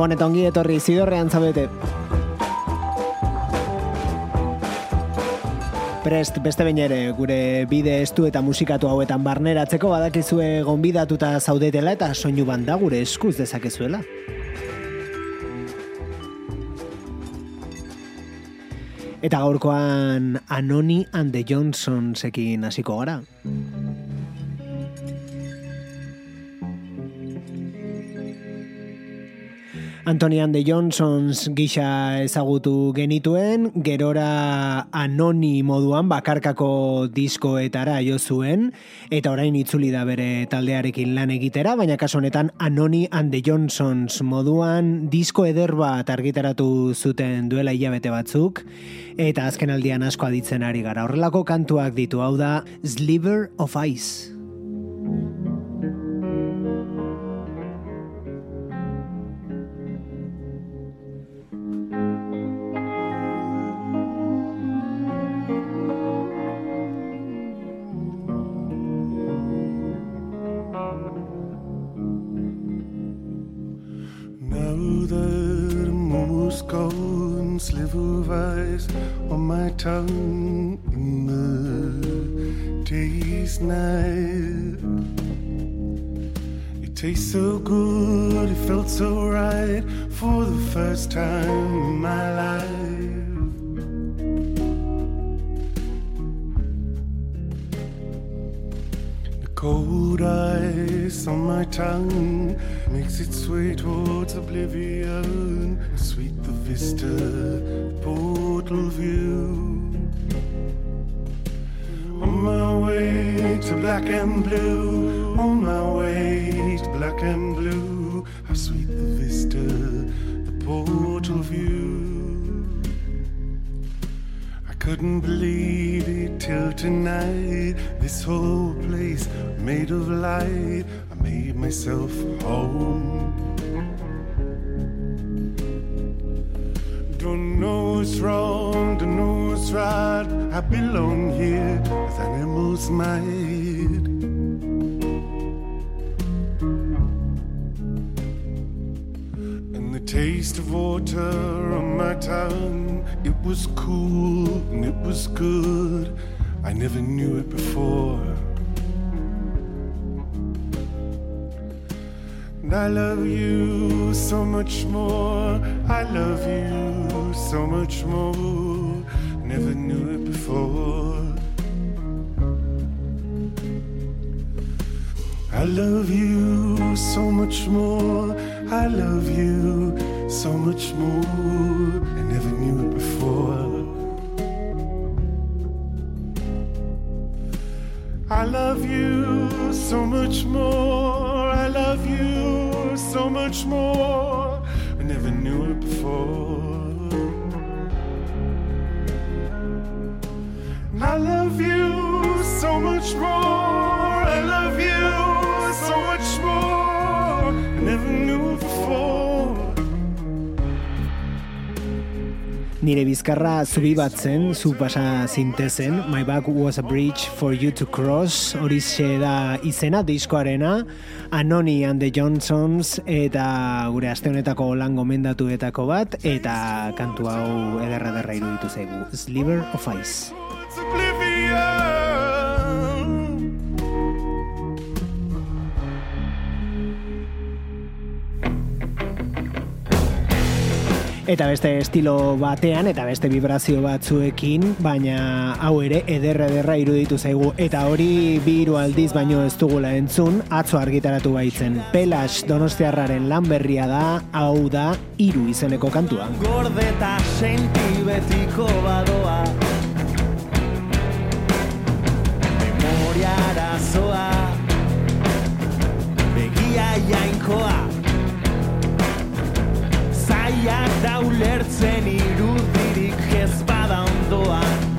Gabon eta ongi etorri zidorrean zabete. Prest beste bain ere gure bide estu eta musikatu hauetan barneratzeko badakizue gonbidatuta zaudetela eta soinu banda gure eskuz dezakezuela. Eta gaurkoan Anoni and the Johnsons ekin hasiko gara. Antonian de Johnsons gisa ezagutu genituen, gerora anoni moduan bakarkako diskoetara jo zuen, eta orain itzuli da bere taldearekin lan egitera, baina kaso honetan Anoni and the Johnsons moduan disko eder bat argitaratu zuten duela hilabete batzuk, eta azken aldian asko aditzen ari gara. Horrelako kantuak ditu hau da Sliver of Ice. Might. And the taste of water on my tongue, it was cool and it was good. I never knew it before. And I love you so much more. I love you so much more. Never knew it before. I love you so much more. I love you so much more. I never knew it before. I love you so much more. I love you so much more. I never knew it before. I love you so much more. Nire bizkarra zubi bat zen, zu pasa zintezen, My Back Was a Bridge for You to Cross, hori da izena diskoarena, Anoni and the Johnsons, eta gure aste honetako lan gomendatuetako bat, eta kantu hau ederra derra iruditu zaigu, Sliver of Ice. Eta beste estilo batean eta beste vibrazio batzuekin, baina hau ere ederra ederra iruditu zaigu eta hori bi hiru aldiz baino ez dugula entzun, atzo argitaratu baitzen. Pelas Donostiarraren lan berria da, hau da hiru izeneko kantua. Gordeta senti betiko badoa Memoria arazoa Begia jainkoa Zaiak da ulertzen irudirik ez bada ondoan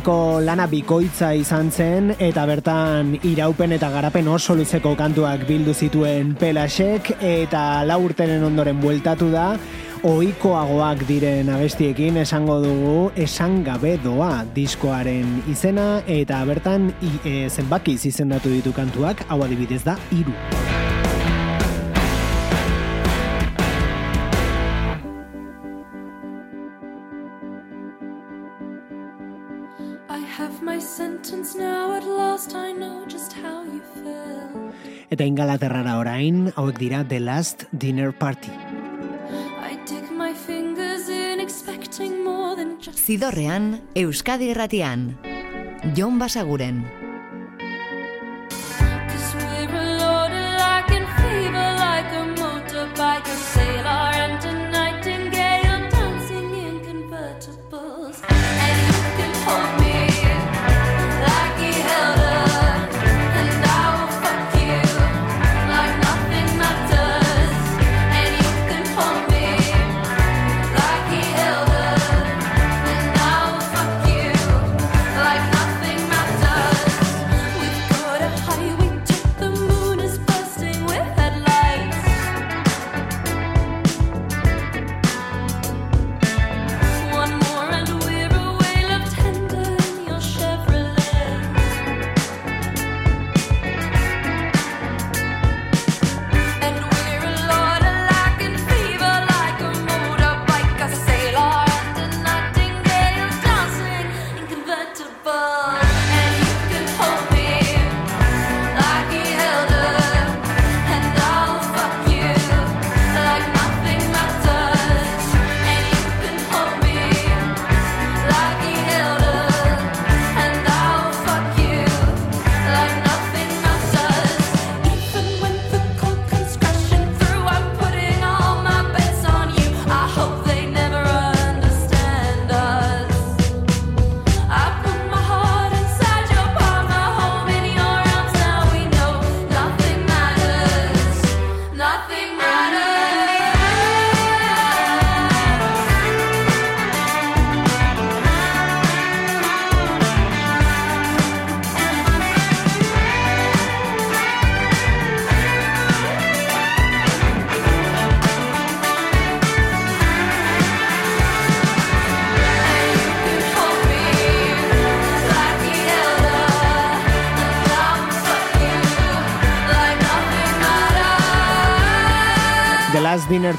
Aurreko lana bikoitza izan zen eta bertan iraupen eta garapen oso luzeko kantuak bildu zituen Pelasek eta lau urteren ondoren bueltatu da ohikoagoak diren abestiekin esango dugu esan gabe doa diskoaren izena eta bertan i, e, zenbakiz izendatu ditu kantuak hau adibidez da hiru. eta ingalaterrara orain, hauek dira The Last Dinner Party. Zidorrean, Euskadi Erratian, Jon Basaguren.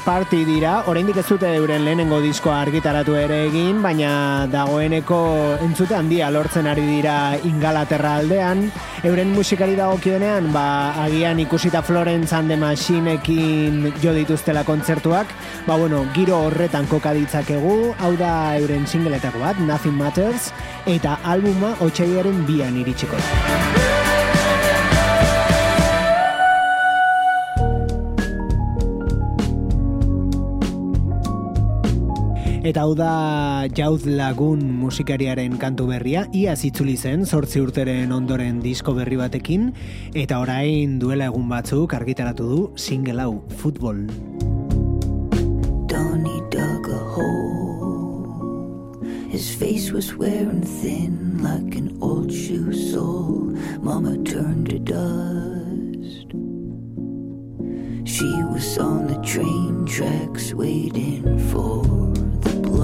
Party dira, oraindik ez dute euren lehenengo diskoa argitaratu ere egin, baina dagoeneko entzute handia lortzen ari dira Ingalaterra aldean. Euren musikari dagokionean, ba, agian ikusita Florence and the Machineekin jo dituztela kontzertuak, ba bueno, giro horretan koka ditzakegu, hau da euren singeletako bat, Nothing Matters, eta albuma otxaiaren bian iritsiko da. Eta hau da jauz lagun musikariaren kantu berria, iaz itzuli zen, sortzi urteren ondoren disko berri batekin, eta orain duela egun batzuk argitaratu du single hau, futbol. Donnie dug a hole. His face was wearing thin like an old shoe sole. Mama turned to dust. She was on the train tracks waiting for the blood.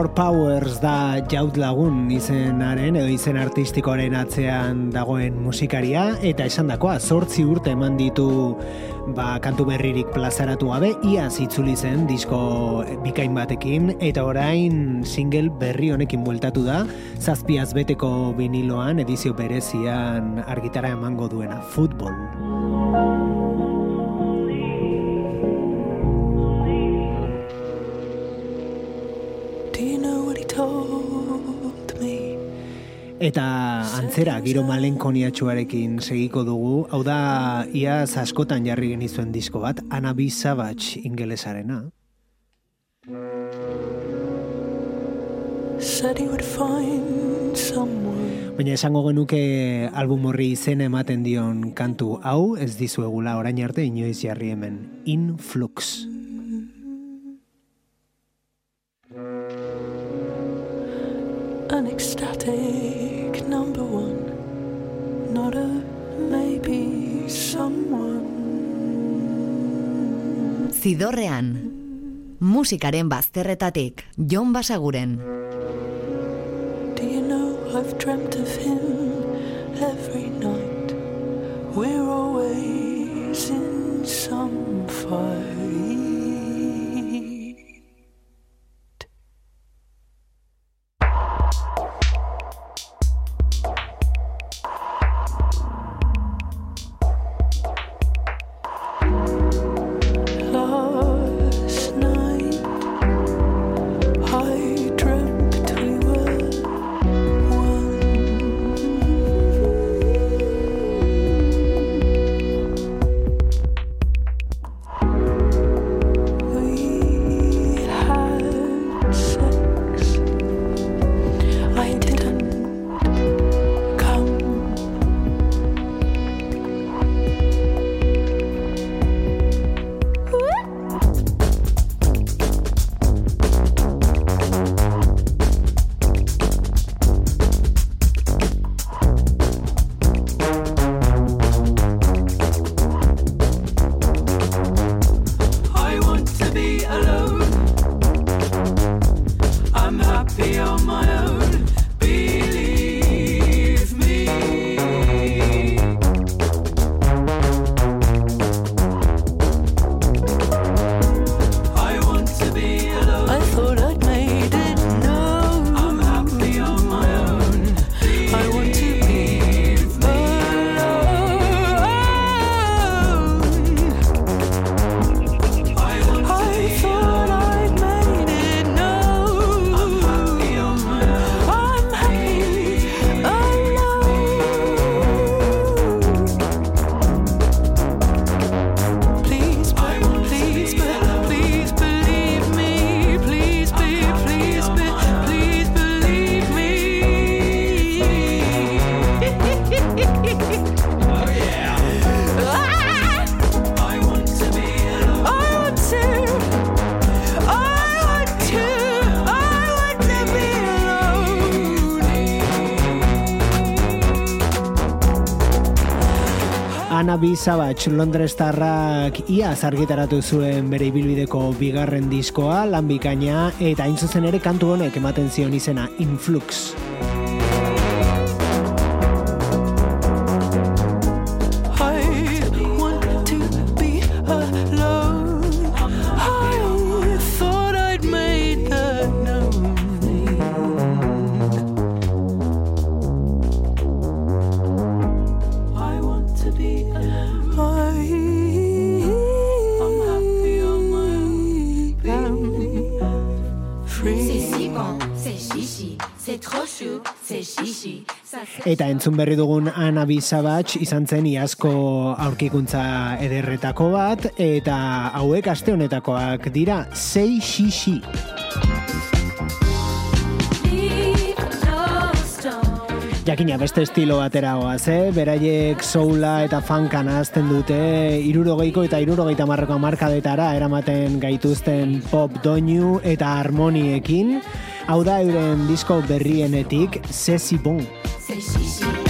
Trevor Powers da jaut lagun izenaren edo izen artistikoaren atzean dagoen musikaria eta esan dakoa zortzi urte eman ditu ba, kantu berririk plazaratu gabe iaz itzuli zen disko bikain batekin eta orain single berri honekin bueltatu da zazpiaz beteko viniloan edizio berezian argitara emango duena futbol. Eta antzera giro malenkoniatxuarekin segiko dugu, hau da iaz askotan jarri genizuen disko bat, Anabi Savage ingelesarena. Said he would find someone. Baina esango genuke album horri izena ematen dion kantu hau, ez dizuegula orain arte inoiz jarri hemen, Influx. An ecstatic number one. Not a maybe someone. Zidorrean, musikaren bazterretatik, Jon Basaguren. Do you know I've dreamt of him every night? We're always in some fight. Anabi Savage Londrestarrak iaz argitaratu zuen bere ibilbideko bigarren diskoa, lan bikaina, eta hain zuzen ere kantu honek ematen zion izena Influx. Entzun berri dugun Anabi Savage izan zen iazko aurkikuntza ederretako bat, eta hauek aste honetakoak dira, sei xixi. Jakina beste estilo batera goaz, eh? Beraiek soula eta funkan azten dute irurogeiko eta irurogeita marroko markadetara eramaten gaituzten pop doinu eta harmoniekin. Hau da euren disko berrienetik, Sesi Bon. 可以洗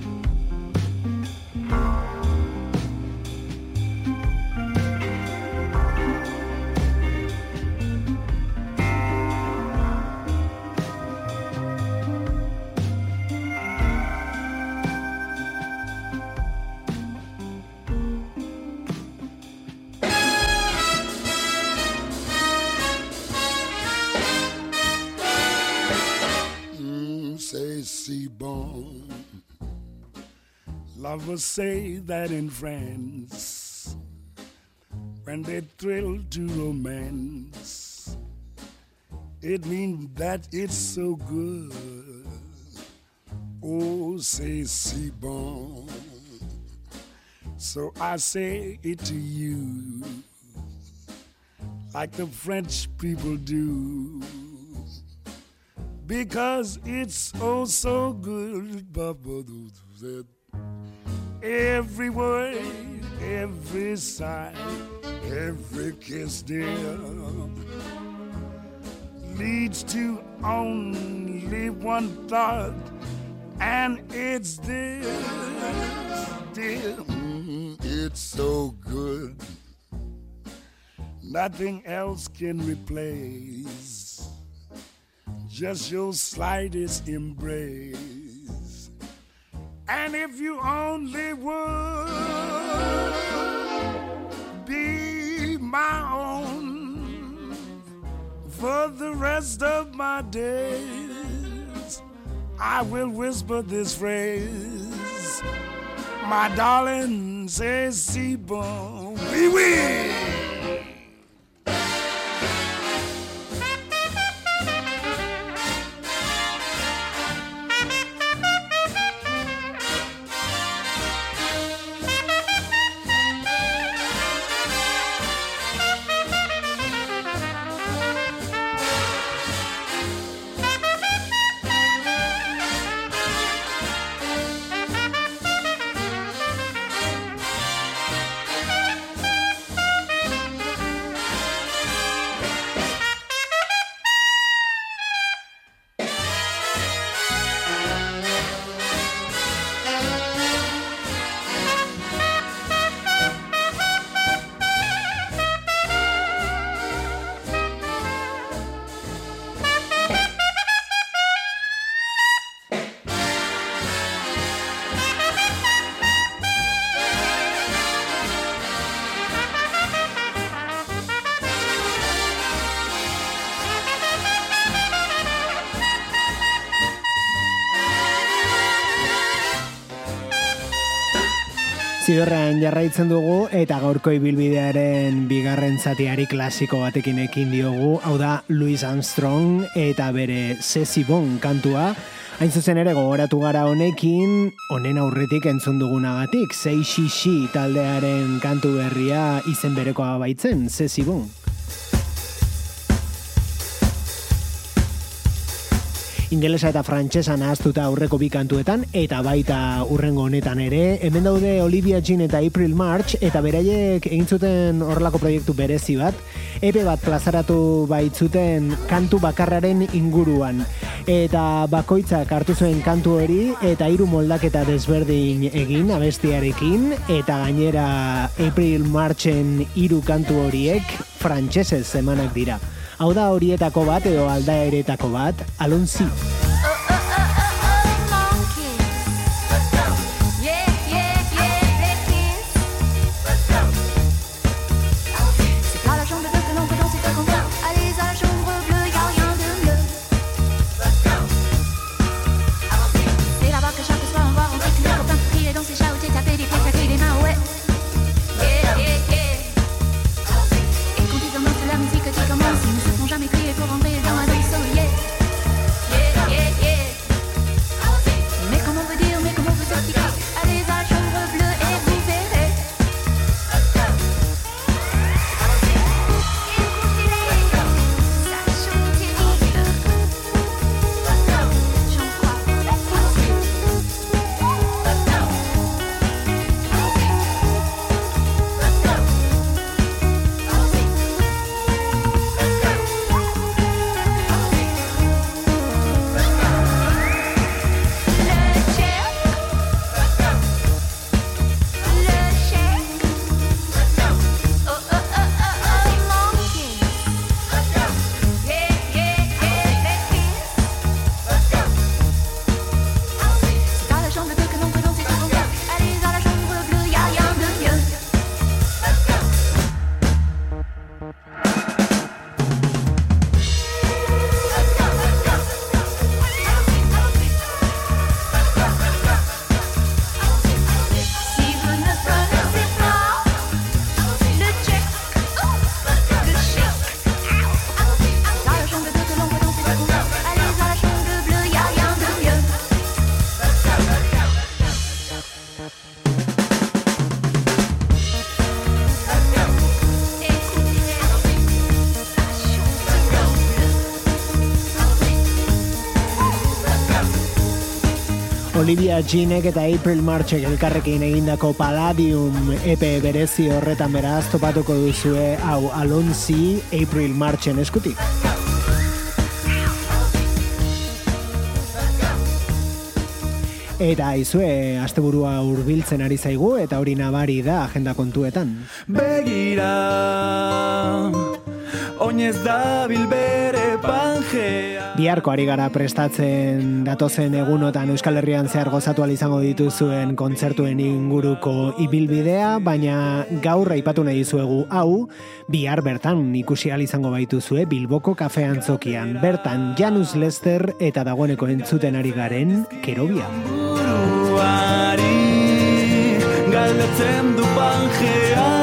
Lovers say that in France, when they thrill to romance, it means that it's so good. Oh, say si bon. So I say it to you, like the French people do because it's oh so good. Every word, every sigh, every kiss, dear, leads to only one thought, and it's this, dear. Mm, It's so good. Nothing else can replace just your slightest embrace. And if you only would be my own for the rest of my days, I will whisper this phrase. My darling says, si bon, oui, oui. Zidorrean jarraitzen dugu eta gaurko ibilbidearen bigarren zatiari klasiko batekin ekin diogu, hau da Louis Armstrong eta bere Sesi Bon kantua, Hain zuzen ere gogoratu gara honekin, honen aurretik entzun dugunagatik, Sei Shishi taldearen kantu berria izen berekoa baitzen, Sesi Bon. Ingelesa eta frantsesa nahaztuta aurreko bi kantuetan eta baita urrengo honetan ere. Hemen daude Olivia Jean eta April March eta beraiek egin zuten horrelako proiektu berezi bat. Epe bat plazaratu baitzuten kantu bakarraren inguruan. Eta bakoitzak hartu zuen kantu hori eta hiru moldaketa desberdin egin abestiarekin eta gainera April Marchen hiru kantu horiek frantsesez emanak dira. Hau da horietako bat edo aldaeretako bat, alonzi. Olivia Jeanek eta April Marchek elkarrekin egindako Palladium EP berezi horretan beraz topatuko duzue hau Alonzi April Marchen eskutik. Eta aizue, asteburua hurbiltzen ari zaigu eta hori nabari da agenda kontuetan. Begira Oinez dabil bere pangea Biharko ari gara prestatzen datozen egunotan Euskal Herrian zehar gozatu izango dituzuen kontzertuen inguruko ibilbidea, baina gaur aipatu nahi dizuegu hau, bihar bertan ikusi izango baituzue Bilboko kafean zokian. Bertan Janus Lester eta dagoeneko entzuten ari garen Kerobia. Galdetzen du pangean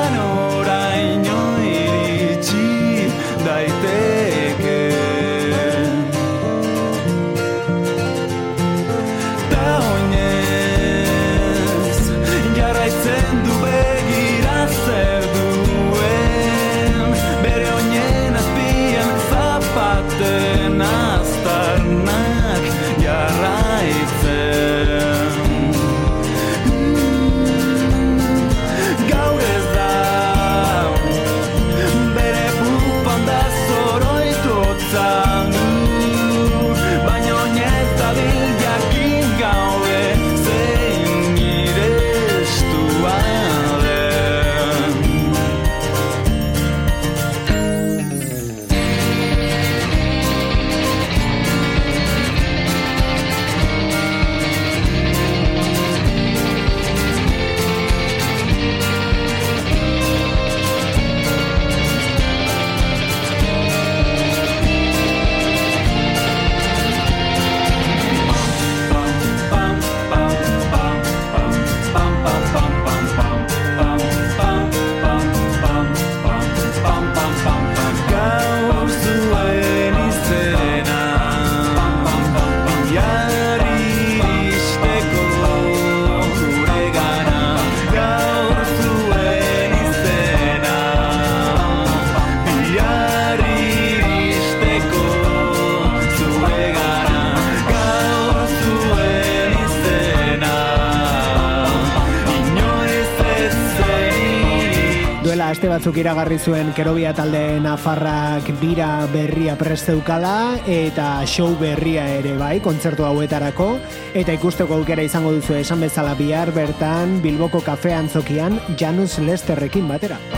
iragarri zuen Kerobia talde Nafarrak bira berria presteukala eta show berria ere bai, kontzertu hauetarako eta ikusteko aukera izango duzu esan bezala bihar bertan Bilboko kafean zokian Janus Lesterrekin batera.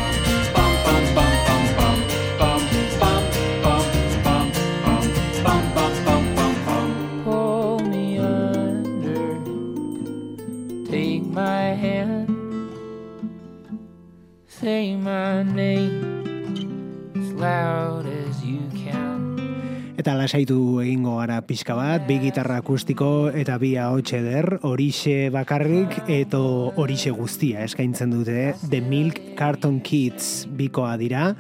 Pixka bat, bi gitarra akustiko eta bi ahots eder, horixe bakarrik eto horixe guztia eskaintzen dute The Milk Carton Kids bikoa dira,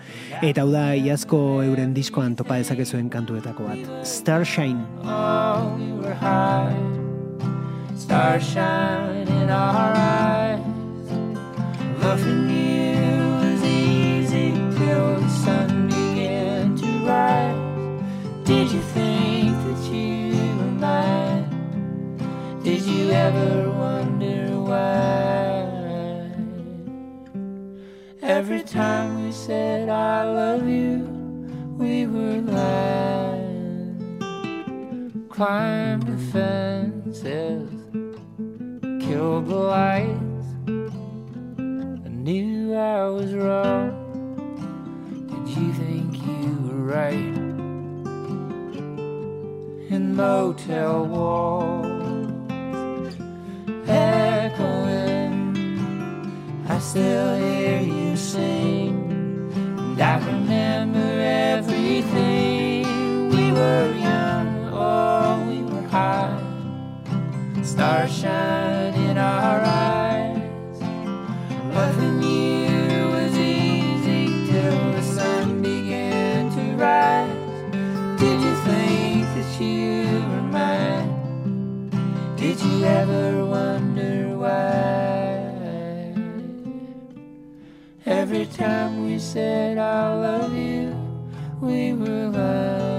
eta hau da iazko euren diskoan topa dezakezuen kantuetako bat. Starshine. Oh, we were high, stars shine in our eyes. Loving you was easy till the sun began to rise. Did you think Did you ever wonder why? Every time we said I love you, we were lying climbed the fences, killed the lights. I knew I was wrong. Did you think you were right? In motel walls, echoing, I still hear you sing. And I remember everything. We were young, oh, we were high. Stars shine in our eyes. Loving you was easy till the sun began to rise. Did you think that you were mine? Did you ever wonder Every time we said I love you, we were lying.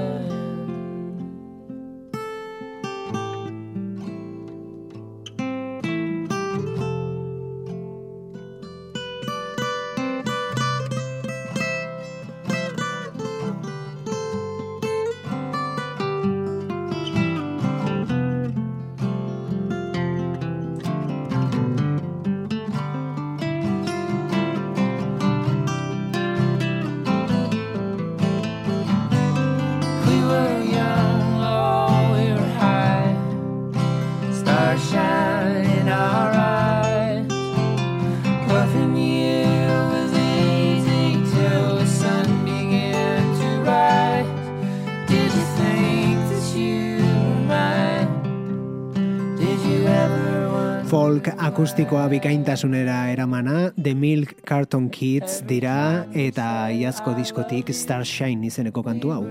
Akustikoa bikaintasunera eramana, The Milk Carton Kids dira eta iazko diskotik Starshine izeneko kantu hau.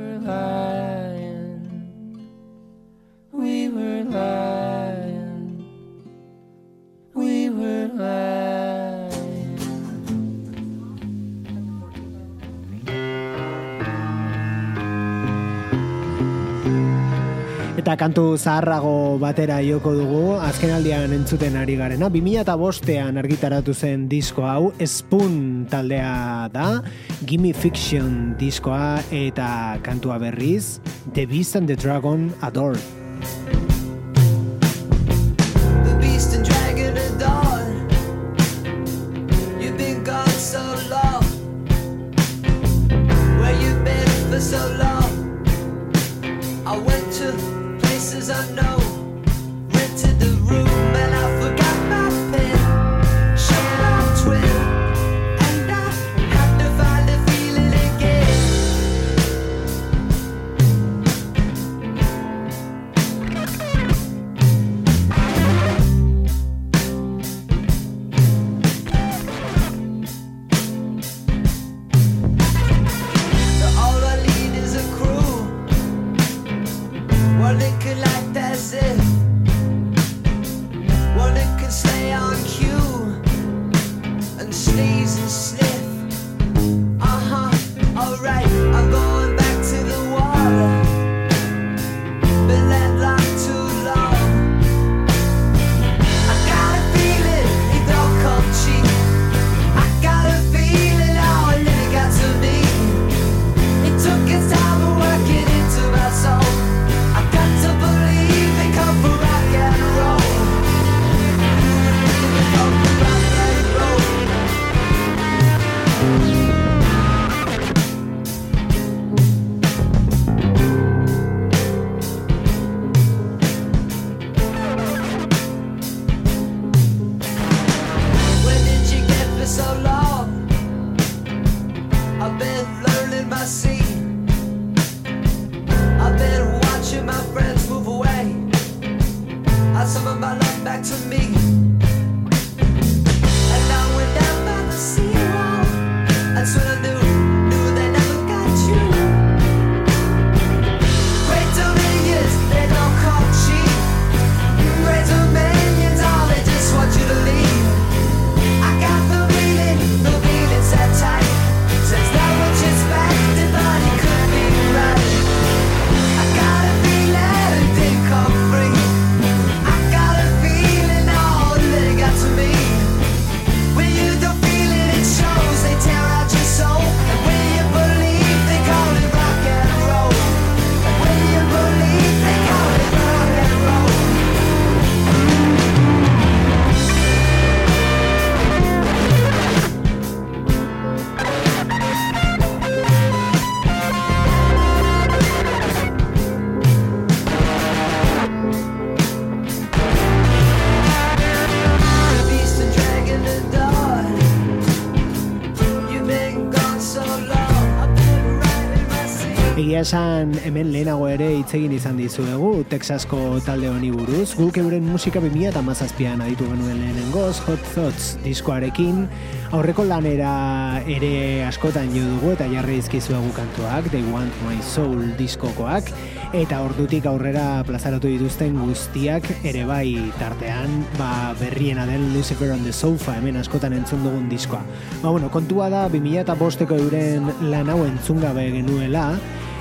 Kantu zaharrago batera joko dugu, azken aldian entzuten ari garena. 2005ean argitaratu zen disko hau, Spoon taldea da, Gimme Fiction diskoa eta kantua berriz, The Beast and the Dragon Adored. The beast and dragon adored. You've been gone so long. Where you been for so long? I went to is unknown. Egia esan hemen lehenago ere hitz egin izan dizuegu Texasko talde honi buruz. Guk euren musika 2017an aditu genuen lehenengoz Hot Thoughts diskoarekin. Aurreko lanera ere askotan jo dugu eta jarri dizkizuegu kantuak They Want My Soul diskokoak eta ordutik aurrera plazaratu dituzten guztiak ere bai tartean ba, berriena den Lucifer on the Sofa hemen askotan entzun dugun diskoa. Ba, bueno, kontua da 2005eko euren lan hau entzun gabe genuela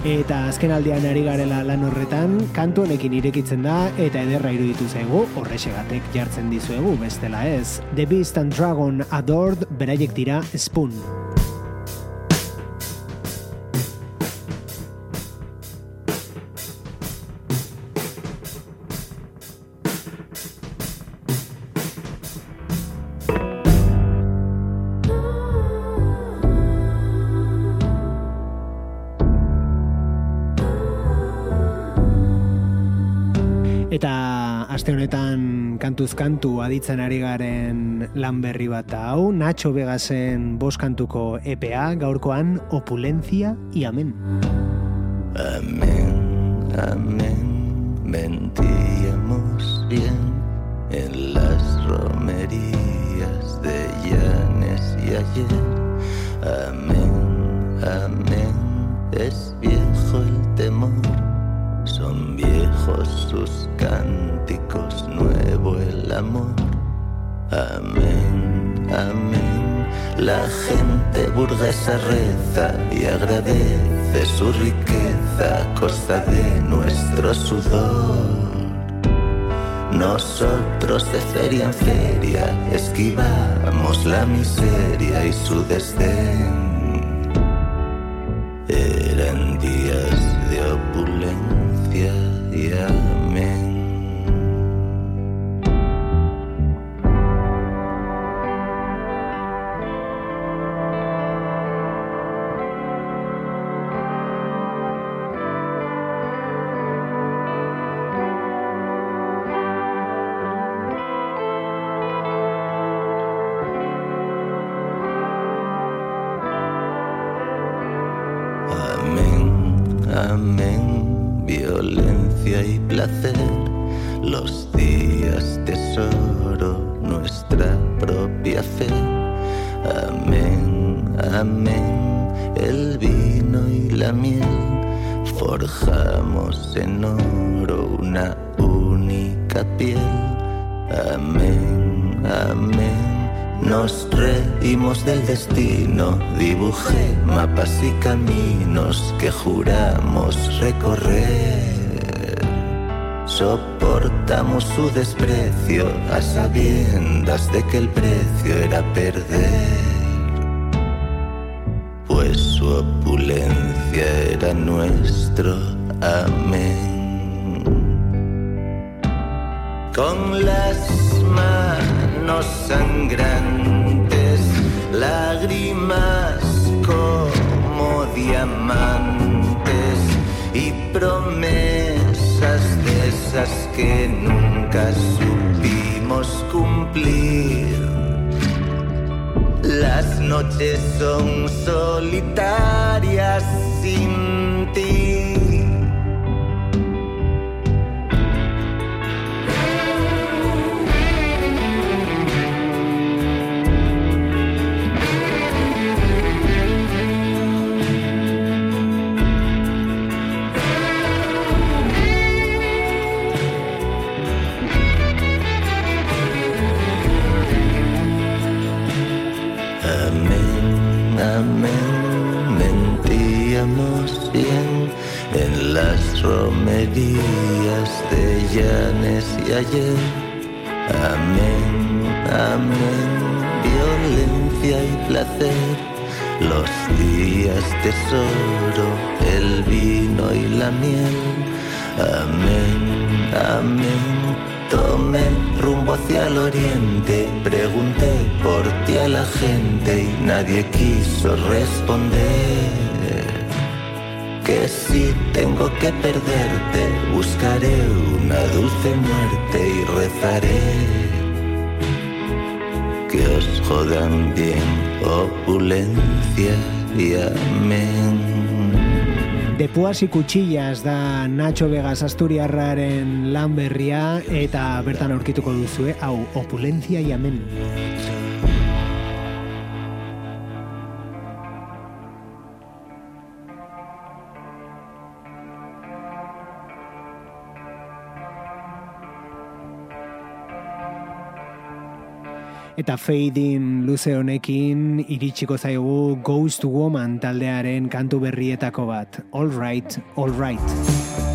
eta azken aldean ari garela lan horretan kantu honekin irekitzen da eta ederra iruditu zaigu horrexegatek jartzen dizuegu bestela ez. The Beast and Dragon Adored beraiek dira Spoon. Kantu aditzen ari garen lan berri bat hau, Nacho Vegasen bost EPA, gaurkoan Opulencia y Amen. Amén, amén, mentíamos bien en las romerías de Llanes y ayer. Amén, amén, es viejo el temor, son viejos sus cánticos, amor. Amén, amén, la gente burguesa reza y agradece su riqueza a costa de nuestro sudor. Nosotros de feria en feria esquivamos la miseria y su desdén. Placer, los días tesoro, nuestra propia fe. Amén, amén, el vino y la miel, forjamos en oro una única piel. Amén, amén. Nos reímos del destino, dibujé mapas y caminos que juramos recorrer. Soportamos su desprecio a sabiendas de que el precio era perder. Pues su opulencia era nuestro amén. Con las manos sangrantes, lágrimas como diamantes y promesas que nunca supimos cumplir. Las noches son solitarias sin ti. Placer, los días tesoro, el vino y la miel. Amén, amén. Tomé rumbo hacia el oriente, pregunté por ti a la gente y nadie quiso responder. Que si tengo que perderte, buscaré una dulce muerte y rezaré. Que os jodan bien opulencia y amén. De Puas y Cuchillas da Nacho Vegas Asturiarraren lan berria eta bertan aurkituko duzue, hau, opulentzia y amen. Eta feidin luze honekin iritsiko zaigu Ghost Woman taldearen kantu berrietako bat. All right, all right.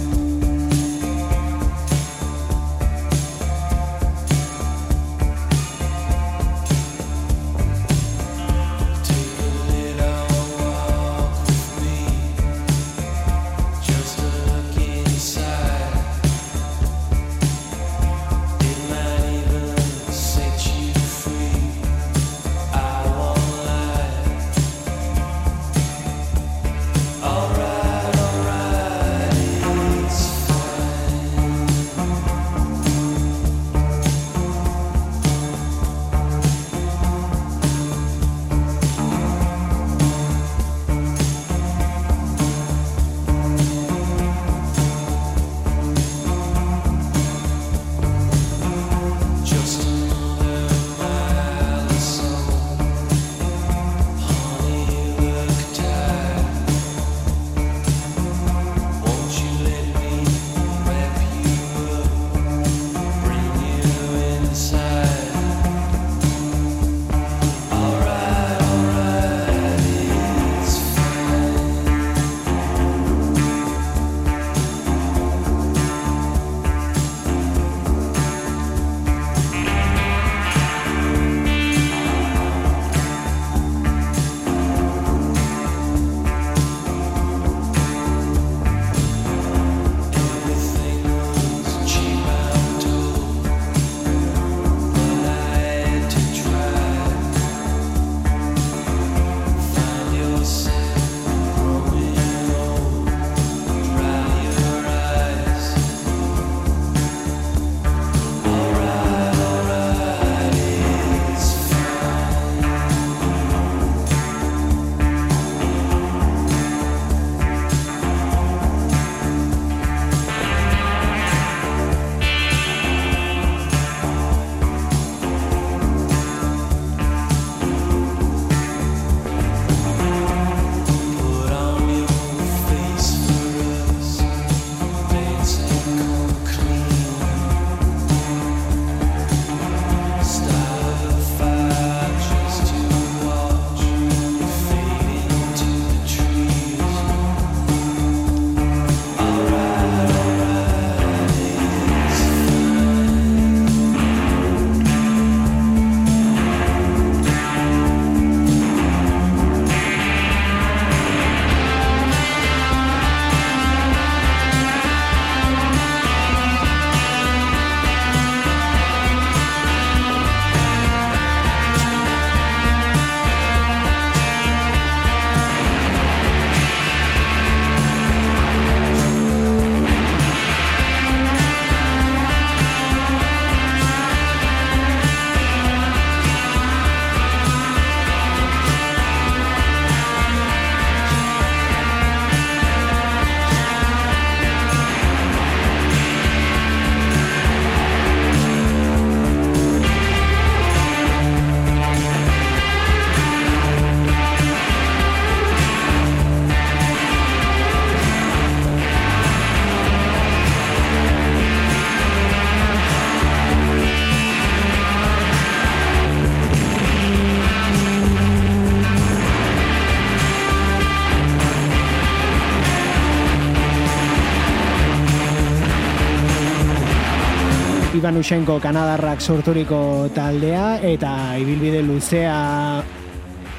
Ivan Ushenko Kanadarrak sorturiko taldea eta ibilbide luzea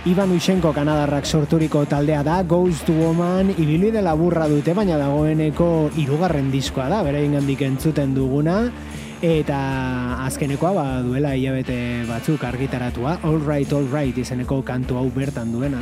Ivan Ushenko Kanadarrak sorturiko taldea da Ghost Woman. Ibilbide laburra dute baina dagoeneko hirugarren diskoa da bere ingandik entzuten duguna. Eta azkenekoa ba, duela hilabete batzuk argitaratua. All Right, All Right izeneko kantu hau bertan duena.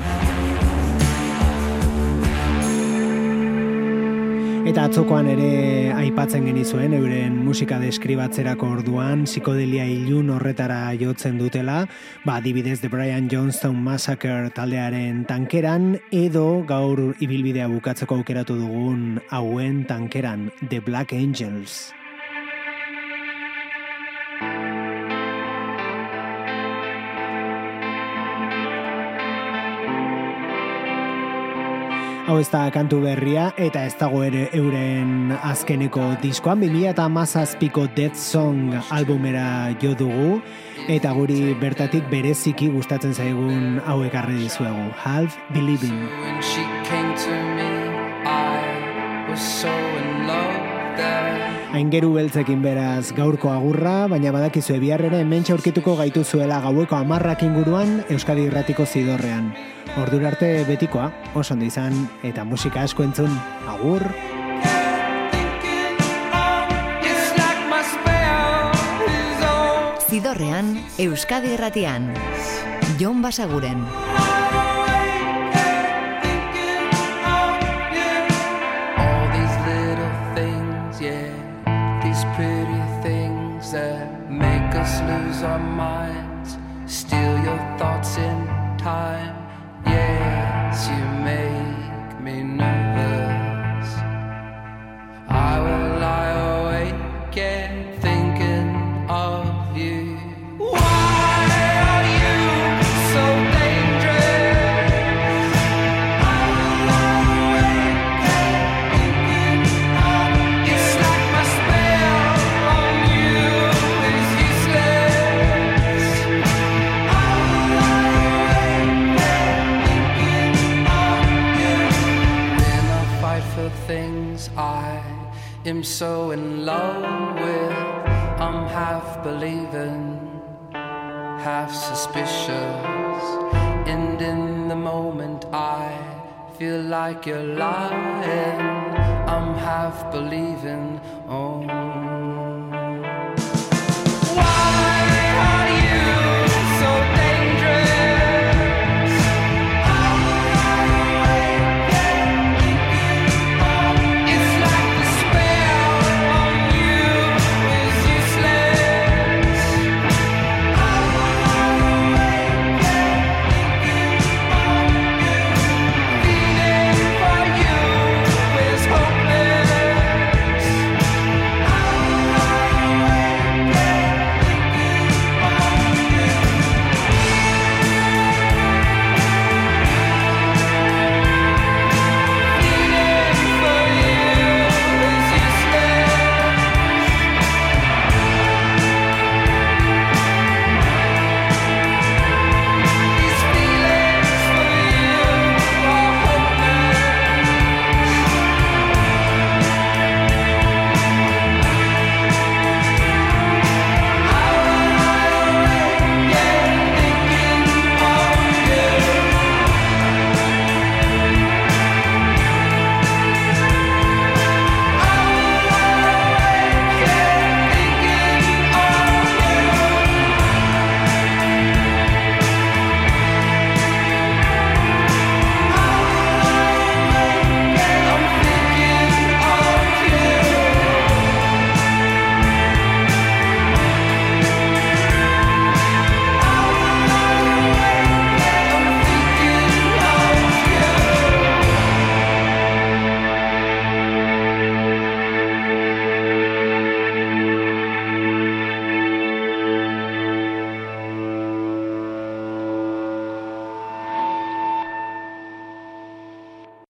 Eta atzokoan ere aipatzen genizuen euren musika deskribatzerako orduan psikodelia ilun horretara jotzen dutela, ba adibidez The Brian Johnstone Massacre taldearen tankeran edo gaur ibilbidea bukatzeko aukeratu dugun hauen tankeran The Black Angels. Hau ez da kantu berria eta ez dago ere euren azkeneko diskoan 2000 eta mazazpiko Dead Song albumera jo dugu eta guri bertatik bereziki gustatzen zaigun hau ekarri dizuegu. Half Believing. When she came to me, I was so in love that Aingeru beltzekin beraz gaurko agurra, baina badakizu biharrera hemen aurkituko gaitu zuela gaueko amarrak inguruan Euskadi Irratiko zidorrean. Ordura arte betikoa, oso ondo izan, eta musika asko entzun, agur! Zidorrean, Euskadi Irratian. Jon Basaguren. Like you're lying. I'm half believing, oh